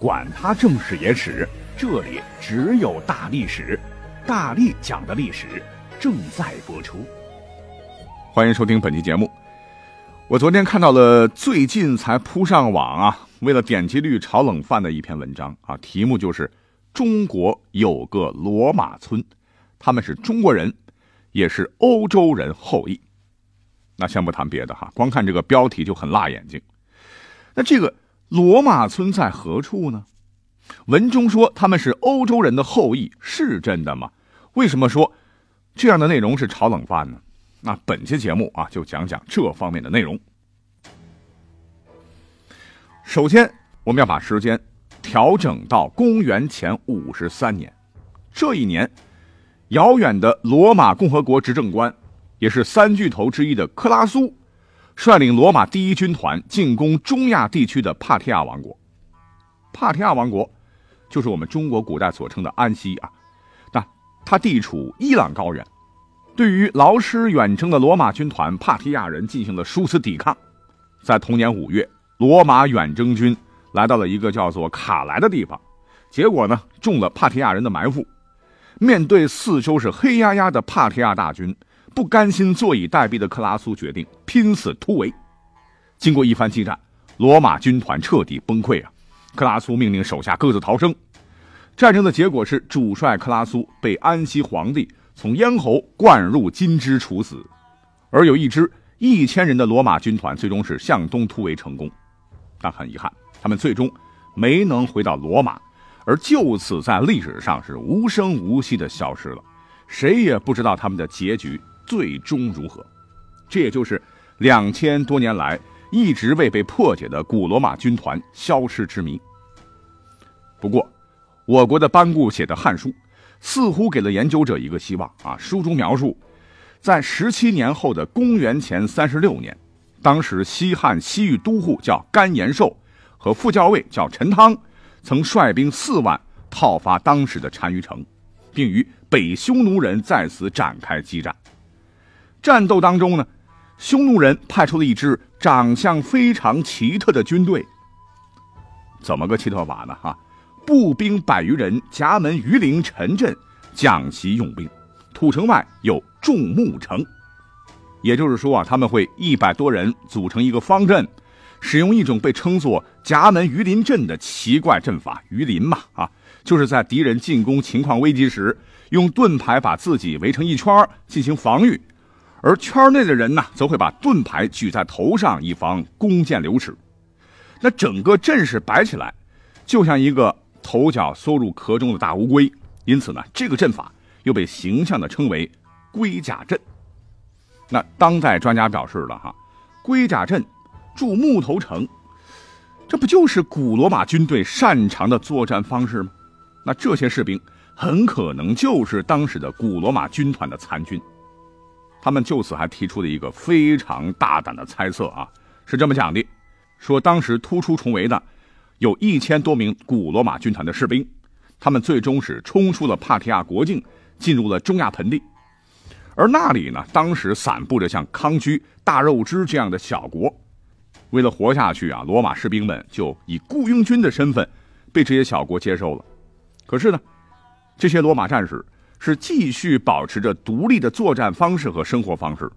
管他正史野史。这里只有大历史，大力讲的历史正在播出。欢迎收听本期节目。我昨天看到了最近才铺上网啊，为了点击率炒冷饭的一篇文章啊，题目就是“中国有个罗马村，他们是中国人，也是欧洲人后裔”。那先不谈别的哈，光看这个标题就很辣眼睛。那这个罗马村在何处呢？文中说他们是欧洲人的后裔，是真的吗？为什么说这样的内容是炒冷饭呢？那本期节目啊，就讲讲这方面的内容。首先，我们要把时间调整到公元前五十三年。这一年，遥远的罗马共和国执政官，也是三巨头之一的克拉苏，率领罗马第一军团进攻中亚地区的帕提亚王国。帕提亚王国。就是我们中国古代所称的安息啊，那它地处伊朗高原，对于劳师远征的罗马军团帕提亚人进行了殊死抵抗。在同年五月，罗马远征军来到了一个叫做卡莱的地方，结果呢中了帕提亚人的埋伏。面对四周是黑压压的帕提亚大军，不甘心坐以待毙的克拉苏决定拼死突围。经过一番激战，罗马军团彻底崩溃啊！克拉苏命令手下各自逃生。战争的结果是，主帅克拉苏被安息皇帝从咽喉灌入金枝处死，而有一支一千人的罗马军团最终是向东突围成功，但很遗憾，他们最终没能回到罗马，而就此在历史上是无声无息的消失了，谁也不知道他们的结局最终如何。这也就是两千多年来。一直未被破解的古罗马军团消失之谜。不过，我国的班固写的《汉书》似乎给了研究者一个希望啊。书中描述，在十七年后的公元前三十六年，当时西汉西域都护叫甘延寿和副校尉叫陈汤，曾率兵四万讨伐当时的单于城，并与北匈奴人在此展开激战。战斗当中呢？匈奴人派出了一支长相非常奇特的军队。怎么个奇特法呢？哈，步兵百余人，夹门鱼鳞陈阵，讲习用兵。土城外有众木城，也就是说啊，他们会一百多人组成一个方阵，使用一种被称作夹门鱼鳞阵的奇怪阵法。鱼鳞嘛，啊，就是在敌人进攻情况危急时，用盾牌把自己围成一圈进行防御。而圈内的人呢，则会把盾牌举在头上，以防弓箭流矢。那整个阵势摆起来，就像一个头脚缩入壳中的大乌龟。因此呢，这个阵法又被形象地称为“龟甲阵”。那当代专家表示了哈，“龟甲阵筑木头城”，这不就是古罗马军队擅长的作战方式吗？那这些士兵很可能就是当时的古罗马军团的残军。他们就此还提出了一个非常大胆的猜测啊，是这么讲的：说当时突出重围的有一千多名古罗马军团的士兵，他们最终是冲出了帕提亚国境，进入了中亚盆地。而那里呢，当时散布着像康居、大肉支这样的小国，为了活下去啊，罗马士兵们就以雇佣军的身份被这些小国接受了。可是呢，这些罗马战士。是继续保持着独立的作战方式和生活方式，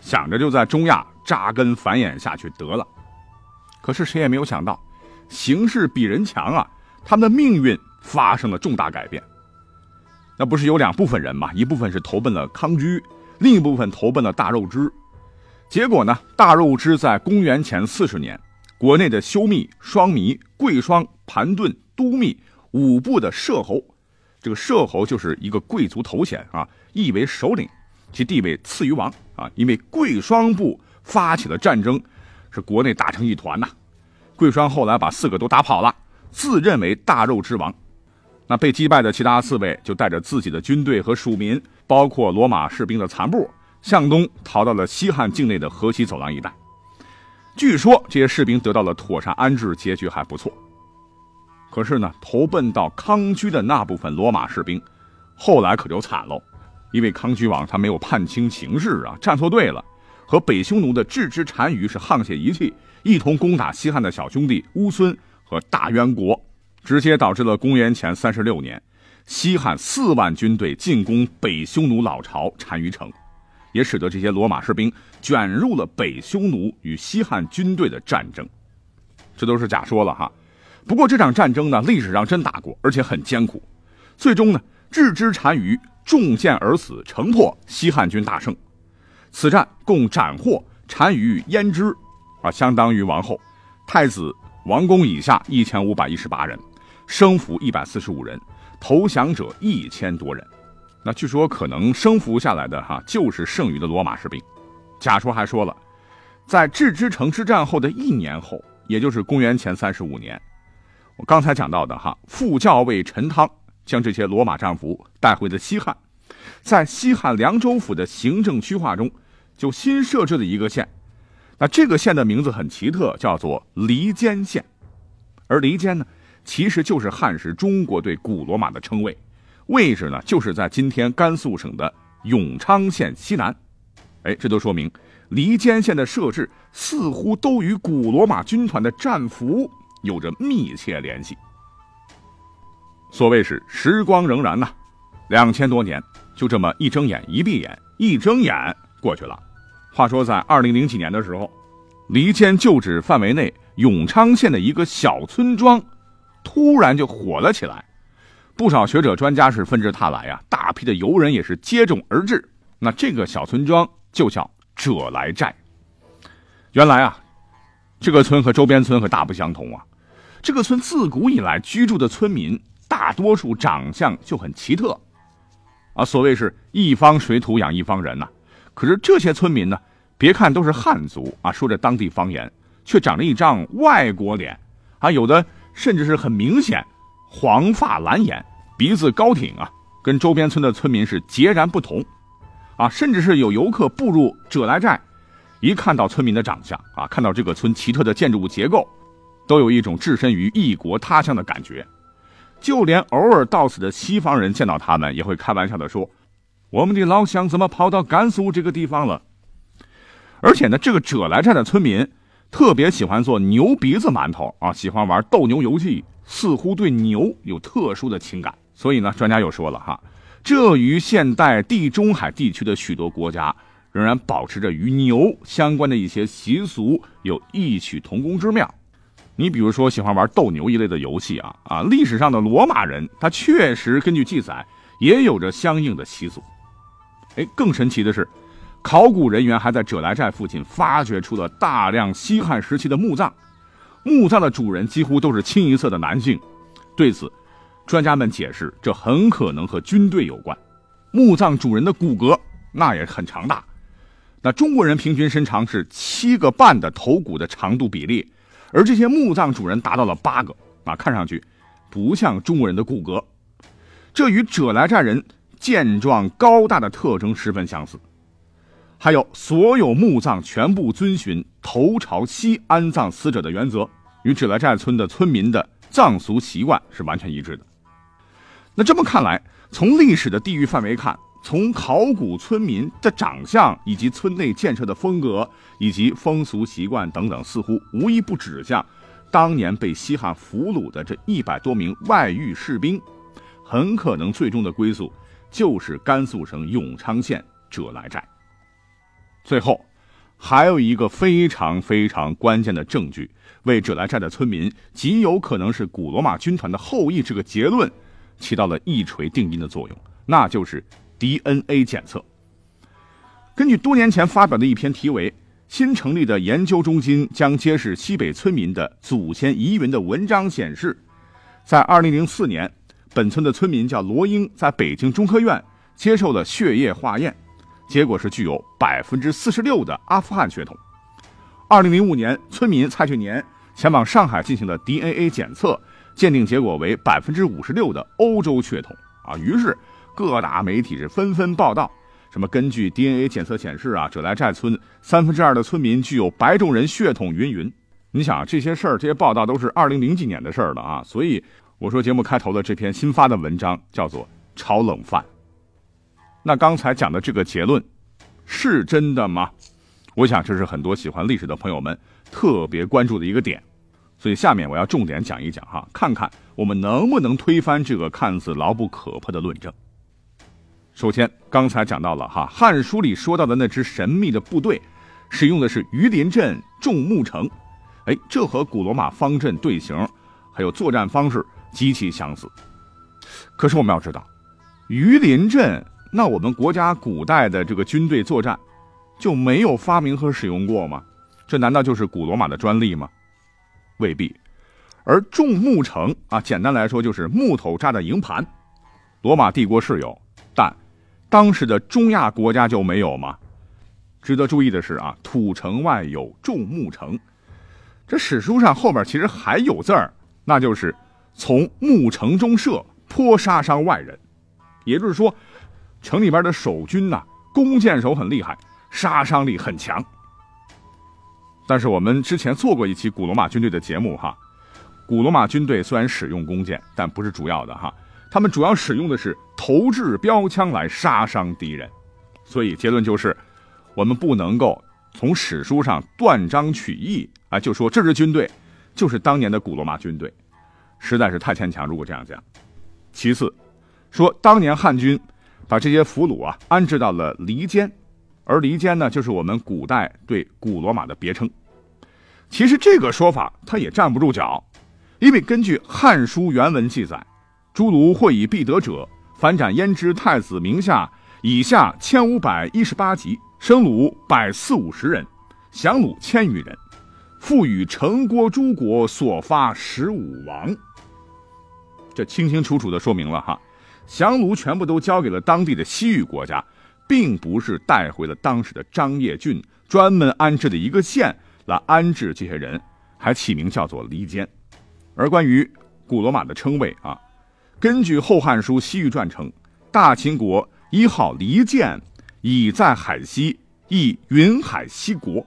想着就在中亚扎根繁衍下去得了。可是谁也没有想到，形势比人强啊！他们的命运发生了重大改变。那不是有两部分人嘛？一部分是投奔了康居，另一部分投奔了大肉支。结果呢，大肉支在公元前四十年，国内的修密、双弥、贵霜、盘顿、都密五部的摄侯。这个摄侯就是一个贵族头衔啊，意为首领，其地位次于王啊。因为贵霜部发起了战争，是国内打成一团呐。贵霜后来把四个都打跑了，自认为大肉之王。那被击败的其他四位就带着自己的军队和属民，包括罗马士兵的残部，向东逃到了西汉境内的河西走廊一带。据说这些士兵得到了妥善安置，结局还不错。可是呢，投奔到康居的那部分罗马士兵，后来可就惨喽，因为康居王他没有判清情势啊，站错队了，和北匈奴的郅支单于是沆瀣一气，一同攻打西汉的小兄弟乌孙和大渊国。直接导致了公元前三十六年，西汉四万军队进攻北匈奴老巢单于城，也使得这些罗马士兵卷入了北匈奴与西汉军队的战争。这都是假说了哈。不过这场战争呢，历史上真打过，而且很艰苦。最终呢，郅支单于中箭而死，城破，西汉军大胜。此战共斩获单于燕支，啊，相当于王后、太子、王公以下一千五百一十八人。生俘一百四十五人，投降者一千多人。那据说可能生俘下来的哈，就是剩余的罗马士兵。假说还说了，在郅支城之战后的一年后，也就是公元前三十五年，我刚才讲到的哈，副校尉陈汤将这些罗马战俘带回了西汉，在西汉凉州府的行政区划中，就新设置了一个县。那这个县的名字很奇特，叫做离间县。而离间呢？其实就是汉时中国对古罗马的称谓，位置呢就是在今天甘肃省的永昌县西南。哎，这都说明离间县的设置似乎都与古罗马军团的战俘有着密切联系。所谓是时光荏苒呐，两千多年就这么一睁眼一闭眼，一睁眼过去了。话说在二零零几年的时候，离间旧址范围内永昌县的一个小村庄。突然就火了起来，不少学者专家是纷至沓来呀，大批的游人也是接踵而至。那这个小村庄就叫者来寨。原来啊，这个村和周边村可大不相同啊。这个村自古以来居住的村民，大多数长相就很奇特啊。所谓是一方水土养一方人呐。可是这些村民呢，别看都是汉族啊，说着当地方言，却长着一张外国脸啊，有的。甚至是很明显，黄发蓝眼，鼻子高挺啊，跟周边村的村民是截然不同，啊，甚至是有游客步入者来寨，一看到村民的长相啊，看到这个村奇特的建筑物结构，都有一种置身于异国他乡的感觉。就连偶尔到此的西方人见到他们，也会开玩笑的说：“我们的老乡怎么跑到甘肃这个地方了？”而且呢，这个者来寨的村民。特别喜欢做牛鼻子馒头啊，喜欢玩斗牛游戏，似乎对牛有特殊的情感。所以呢，专家又说了哈，这与现代地中海地区的许多国家仍然保持着与牛相关的一些习俗有异曲同工之妙。你比如说，喜欢玩斗牛一类的游戏啊啊，历史上的罗马人他确实根据记载也有着相应的习俗。哎，更神奇的是。考古人员还在者来寨附近发掘出了大量西汉时期的墓葬，墓葬的主人几乎都是清一色的男性。对此，专家们解释，这很可能和军队有关。墓葬主人的骨骼那也很强大，那中国人平均身长是七个半的头骨的长度比例，而这些墓葬主人达到了八个啊，看上去不像中国人的骨骼，这与者来寨人健壮高大的特征十分相似。还有，所有墓葬全部遵循头朝西安葬死者的原则，与者来寨村的村民的葬俗习惯是完全一致的。那这么看来，从历史的地域范围看，从考古村民的长相以及村内建设的风格以及风俗习惯等等，似乎无一不指向当年被西汉俘虏的这一百多名外域士兵，很可能最终的归宿就是甘肃省永昌县者来寨。最后，还有一个非常非常关键的证据，为者来寨的村民极有可能是古罗马军团的后裔这个结论，起到了一锤定音的作用，那就是 DNA 检测。根据多年前发表的一篇题为《新成立的研究中心将揭示西北村民的祖先疑云》的文章显示，在2004年，本村的村民叫罗英，在北京中科院接受了血液化验。结果是具有百分之四十六的阿富汗血统。二零零五年，村民蔡俊年前往上海进行了 DNA 检测，鉴定结果为百分之五十六的欧洲血统啊。于是各大媒体是纷纷报道，什么根据 DNA 检测显示啊，者来寨村三分之二的村民具有白种人血统，云云。你想这些事儿，这些报道都是二零零几年的事儿了啊。所以我说节目开头的这篇新发的文章叫做《炒冷饭》。那刚才讲的这个结论是真的吗？我想这是很多喜欢历史的朋友们特别关注的一个点，所以下面我要重点讲一讲哈，看看我们能不能推翻这个看似牢不可破的论证。首先，刚才讲到了哈，《汉书》里说到的那支神秘的部队，使用的是榆林镇众木城，哎，这和古罗马方阵队形还有作战方式极其相似。可是我们要知道，榆林镇那我们国家古代的这个军队作战。就没有发明和使用过吗？这难道就是古罗马的专利吗？未必。而众木城啊，简单来说就是木头扎的营盘，罗马帝国是有，但当时的中亚国家就没有吗？值得注意的是啊，土城外有众木城，这史书上后边其实还有字儿，那就是从木城中射，颇杀伤外人。也就是说，城里边的守军呐，弓箭手很厉害。杀伤力很强，但是我们之前做过一期古罗马军队的节目哈。古罗马军队虽然使用弓箭，但不是主要的哈，他们主要使用的是投掷标枪来杀伤敌人。所以结论就是，我们不能够从史书上断章取义啊，就说这支军队就是当年的古罗马军队，实在是太牵强。如果这样讲，其次说当年汉军把这些俘虏啊安置到了离间。而离间呢，就是我们古代对古罗马的别称。其实这个说法它也站不住脚，因为根据《汉书》原文记载，诸卢会以必得者，反斩焉知太子名下以下千五百一十八级，生虏百四五十人，降虏千余人，复与城郭诸国所发十五王。这清清楚楚的说明了哈，降虏全部都交给了当地的西域国家。并不是带回了当时的张掖郡专门安置的一个县来安置这些人，还起名叫做离间。而关于古罗马的称谓啊，根据《后汉书·西域传》称，大秦国一号离间，已在海西，亦云海西国。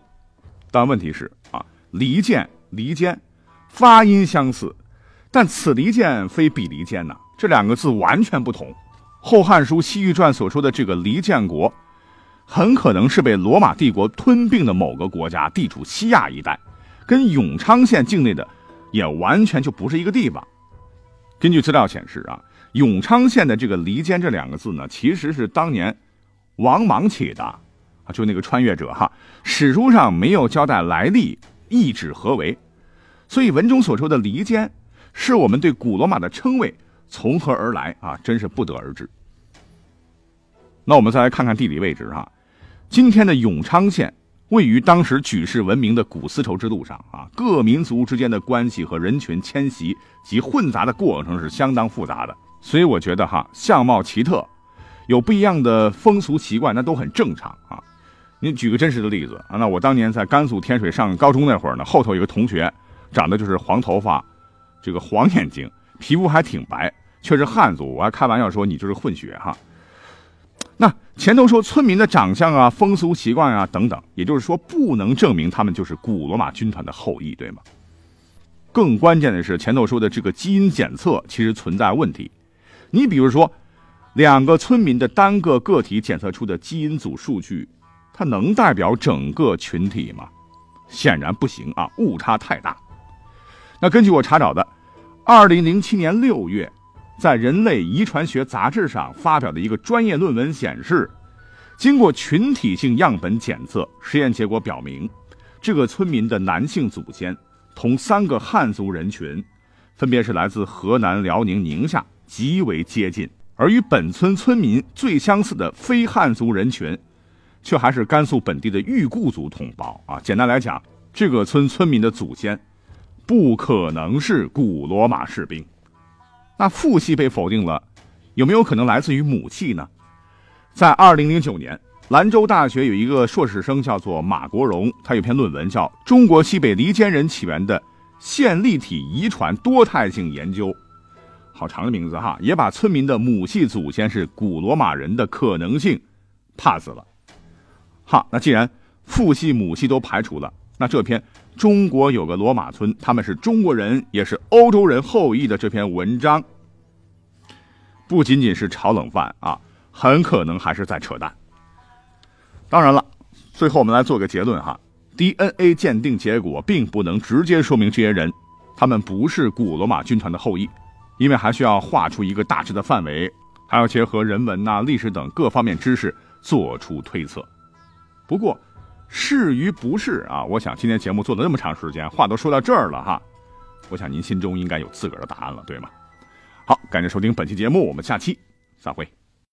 但问题是啊，离间、离间，发音相似，但此离间非彼离间呐，这两个字完全不同。《后汉书·西域传》所说的这个离间国，很可能是被罗马帝国吞并的某个国家，地处西亚一带，跟永昌县境内的也完全就不是一个地方。根据资料显示啊，永昌县的这个“离间”这两个字呢，其实是当年王莽起的啊，就那个穿越者哈。史书上没有交代来历，意指何为，所以文中所说的“离间”，是我们对古罗马的称谓。从何而来啊？真是不得而知。那我们再来看看地理位置哈，今天的永昌县位于当时举世闻名的古丝绸之路上啊，各民族之间的关系和人群迁徙及混杂的过程是相当复杂的，所以我觉得哈，相貌奇特，有不一样的风俗习惯，那都很正常啊。你举个真实的例子啊，那我当年在甘肃天水上高中那会儿呢，后头有个同学，长得就是黄头发，这个黄眼睛，皮肤还挺白。却是汉族，我还开玩笑说你就是混血哈。那前头说村民的长相啊、风俗习惯啊等等，也就是说不能证明他们就是古罗马军团的后裔，对吗？更关键的是前头说的这个基因检测其实存在问题。你比如说，两个村民的单个个体检测出的基因组数据，它能代表整个群体吗？显然不行啊，误差太大。那根据我查找的，二零零七年六月。在《人类遗传学杂志》上发表的一个专业论文显示，经过群体性样本检测，实验结果表明，这个村民的男性祖先同三个汉族人群，分别是来自河南、辽宁、宁夏，极为接近；而与本村村民最相似的非汉族人群，却还是甘肃本地的裕固族同胞啊！简单来讲，这个村村民的祖先，不可能是古罗马士兵。那父系被否定了，有没有可能来自于母系呢？在二零零九年，兰州大学有一个硕士生叫做马国荣，他有篇论文叫《中国西北黎间人起源的线粒体遗传多态性研究，好长的名字哈，也把村民的母系祖先是古罗马人的可能性 pass 了。好，那既然父系母系都排除了，那这篇中国有个罗马村，他们是中国人，也是欧洲人后裔的这篇文章，不仅仅是炒冷饭啊，很可能还是在扯淡。当然了，最后我们来做个结论哈。DNA 鉴定结果并不能直接说明这些人，他们不是古罗马军团的后裔，因为还需要画出一个大致的范围，还要结合人文呐、历史等各方面知识做出推测。不过，是与不是啊？我想今天节目做了那么长时间，话都说到这儿了哈，我想您心中应该有自个儿的答案了，对吗？好，感谢收听本期节目，我们下期再会。